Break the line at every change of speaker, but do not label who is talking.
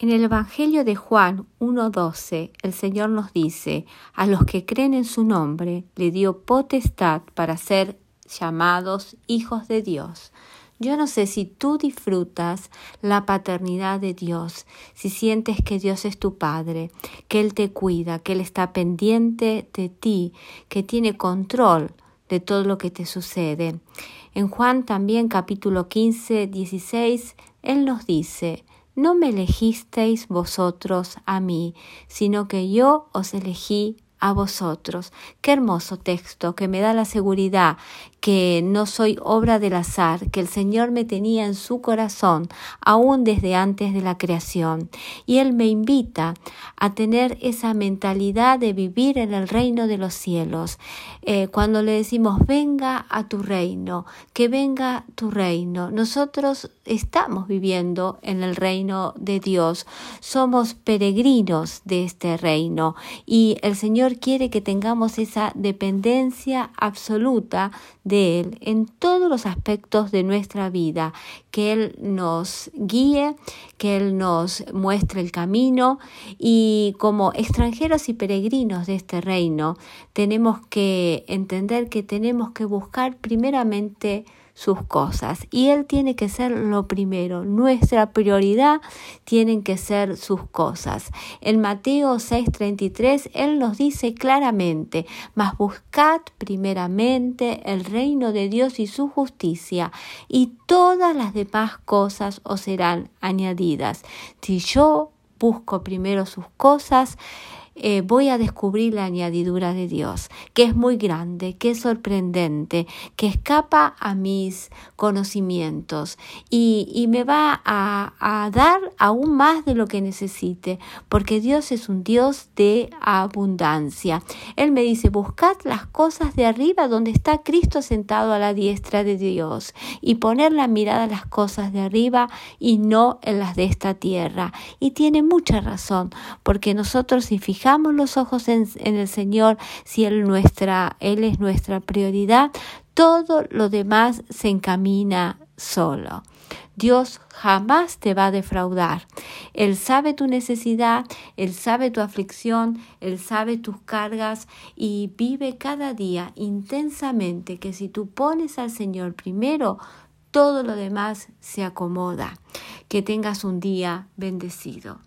En el Evangelio de Juan 1.12, el Señor nos dice, a los que creen en su nombre le dio potestad para ser llamados hijos de Dios. Yo no sé si tú disfrutas la paternidad de Dios, si sientes que Dios es tu Padre, que Él te cuida, que Él está pendiente de ti, que tiene control de todo lo que te sucede. En Juan también capítulo 15, 16, Él nos dice, no me elegisteis vosotros a mí, sino que yo os elegí a vosotros. Qué hermoso texto que me da la seguridad que no soy obra del azar, que el Señor me tenía en su corazón aún desde antes de la creación. Y Él me invita a tener esa mentalidad de vivir en el reino de los cielos. Eh, cuando le decimos, venga a tu reino, que venga tu reino, nosotros estamos viviendo en el reino de Dios, somos peregrinos de este reino y el Señor quiere que tengamos esa dependencia absoluta de Él en todos los aspectos de nuestra vida, que Él nos guíe, que Él nos muestre el camino. Y como extranjeros y peregrinos de este reino tenemos que entender que tenemos que buscar primeramente sus cosas y Él tiene que ser lo primero. Nuestra prioridad tienen que ser sus cosas. En Mateo 6:33 Él nos dice claramente, mas buscad primeramente el reino de Dios y su justicia y todas las demás cosas os serán añadidas. Si yo busco primero sus cosas, eh, voy a descubrir la añadidura de Dios, que es muy grande, que es sorprendente, que escapa a mis conocimientos y, me va a, a, dar aún más de lo que necesite, porque Dios es un Dios de abundancia. Él me dice, buscad las cosas de arriba donde está Cristo sentado a la diestra de Dios y poner la mirada en las cosas de arriba y no en las de esta tierra. Y tiene mucha razón, porque nosotros si fijamos los ojos en, el Señor, si Él, es nuestra prioridad, todo lo demás se encamina solo. Dios jamás te va a defraudar. Él sabe tu necesidad, Él sabe tu aflicción, Él sabe tus cargas y vive cada día intensamente que si tú pones al Señor primero, todo lo demás se acomoda. Que tengas un día bendecido.